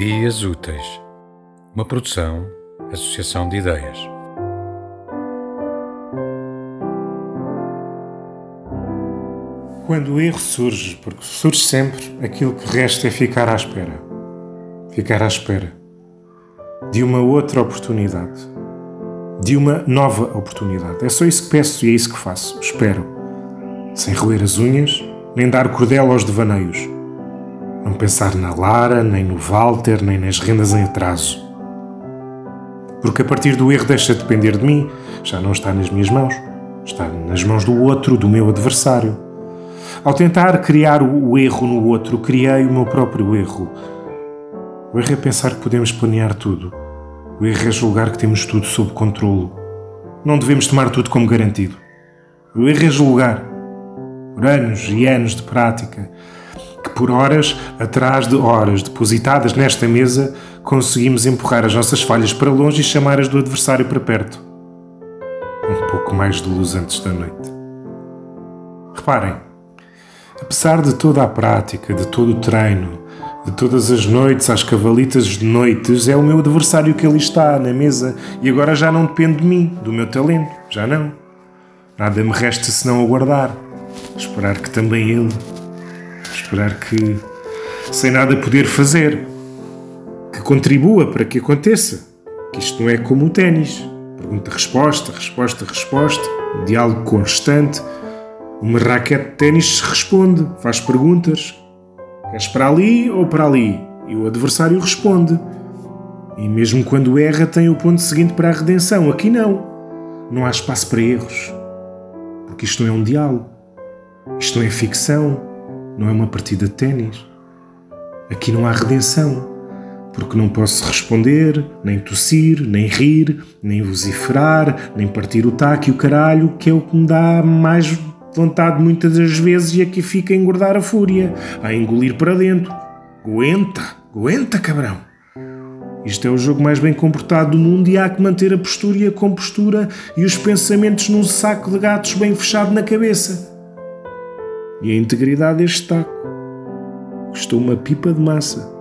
Ideias Úteis, uma produção, associação de ideias. Quando o erro surge, porque surge sempre, aquilo que resta é ficar à espera. Ficar à espera de uma outra oportunidade. De uma nova oportunidade. É só isso que peço e é isso que faço. Espero. Sem roer as unhas, nem dar cordel aos devaneios não pensar na Lara, nem no Walter, nem nas rendas em atraso. Porque a partir do erro deixa de depender de mim, já não está nas minhas mãos, está nas mãos do outro, do meu adversário. Ao tentar criar o erro no outro, criei o meu próprio erro. O erro é pensar que podemos planear tudo. O erro é julgar que temos tudo sob controlo. Não devemos tomar tudo como garantido. O erro é julgar, por anos e anos de prática, que por horas atrás de horas depositadas nesta mesa conseguimos empurrar as nossas falhas para longe e chamar as do adversário para perto. Um pouco mais de luz antes da noite. Reparem, apesar de toda a prática, de todo o treino, de todas as noites às cavalitas de noites, é o meu adversário que ali está na mesa e agora já não depende de mim, do meu talento, já não. Nada me resta senão aguardar, esperar que também ele esperar que, sem nada poder fazer, que contribua para que aconteça. Que isto não é como o ténis. Pergunta-resposta, resposta-resposta, diálogo constante. Uma raquete de ténis responde, faz perguntas. Queres para ali ou para ali? E o adversário responde. E mesmo quando erra, tem o ponto seguinte para a redenção. Aqui não. Não há espaço para erros. Porque isto não é um diálogo. Isto não é ficção não é uma partida de ténis. Aqui não há redenção, porque não posso responder, nem tossir, nem rir, nem vociferar, nem partir o taco e o caralho, que é o que me dá mais vontade muitas das vezes e aqui fica a engordar a fúria, a engolir para dentro. Aguenta, aguenta, cabrão. Isto é o jogo mais bem comportado do mundo e há que manter a postura e a compostura e os pensamentos num saco de gatos bem fechado na cabeça. E a integridade deste taco custou uma pipa de massa.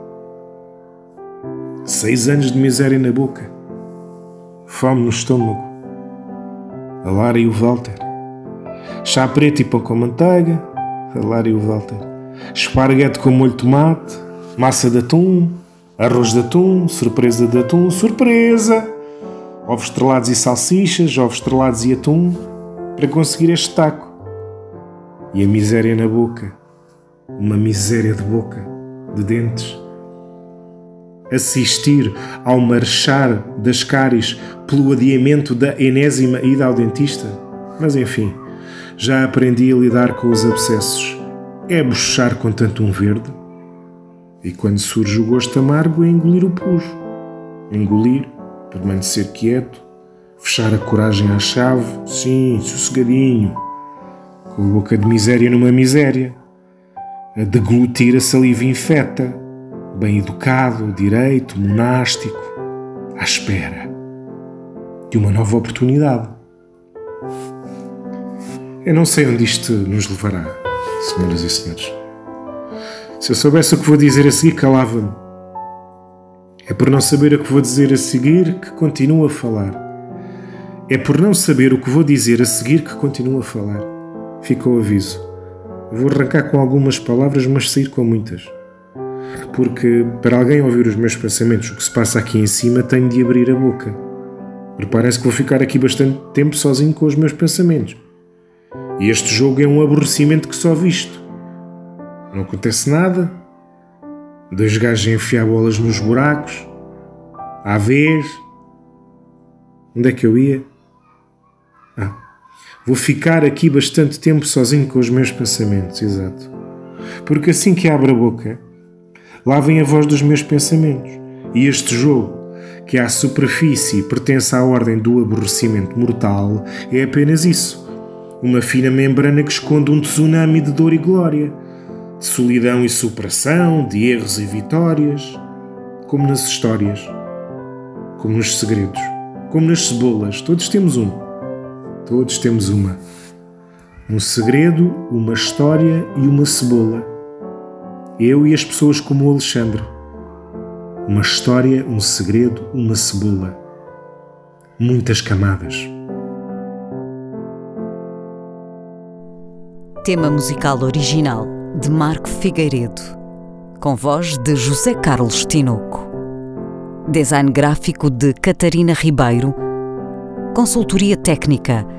Seis anos de miséria na boca, fome no estômago. A Lara e o Walter. Chá preto e pão com manteiga. A Lara e o Walter. Esparguete com molho de tomate. Massa de atum. Arroz de atum. Surpresa de atum. Surpresa! Ovos estrelados e salsichas. Ovos estrelados e atum. Para conseguir este taco e a miséria na boca, uma miséria de boca, de dentes. Assistir ao marchar das cáries pelo adiamento da enésima ida ao dentista. Mas enfim, já aprendi a lidar com os abscessos. É bochar com tanto um verde. E quando surge o gosto amargo, é engolir o pus. Engolir, permanecer quieto, fechar a coragem à chave, sim, sossegadinho com a boca de miséria numa miséria, a deglutir a saliva infeta, bem educado, direito, monástico, à espera de uma nova oportunidade. Eu não sei onde isto nos levará, senhoras e senhores. Se eu soubesse o que vou dizer a seguir, calava-me. É por não saber o que vou dizer a seguir que continuo a falar. É por não saber o que vou dizer a seguir que continuo a falar. Fica o aviso. Vou arrancar com algumas palavras, mas sair com muitas. Porque, para alguém ouvir os meus pensamentos, o que se passa aqui em cima, tenho de abrir a boca. Preparem-se que vou ficar aqui bastante tempo sozinho com os meus pensamentos. E este jogo é um aborrecimento que só visto. Não acontece nada. Dois gajos a enfiar bolas nos buracos. À vez. Onde é que eu ia? Ah. Vou ficar aqui bastante tempo sozinho com os meus pensamentos, exato. Porque assim que abro a boca, lá vem a voz dos meus pensamentos. E este jogo, que à superfície pertence à ordem do aborrecimento mortal, é apenas isso. Uma fina membrana que esconde um tsunami de dor e glória, de solidão e superação, de erros e vitórias, como nas histórias, como nos segredos, como nas cebolas, todos temos um. Todos temos uma. Um segredo, uma história e uma cebola. Eu e as pessoas como o Alexandre. Uma história, um segredo, uma cebola. Muitas camadas. Tema musical original de Marco Figueiredo, com voz de José Carlos Tinoco. Design gráfico de Catarina Ribeiro. Consultoria técnica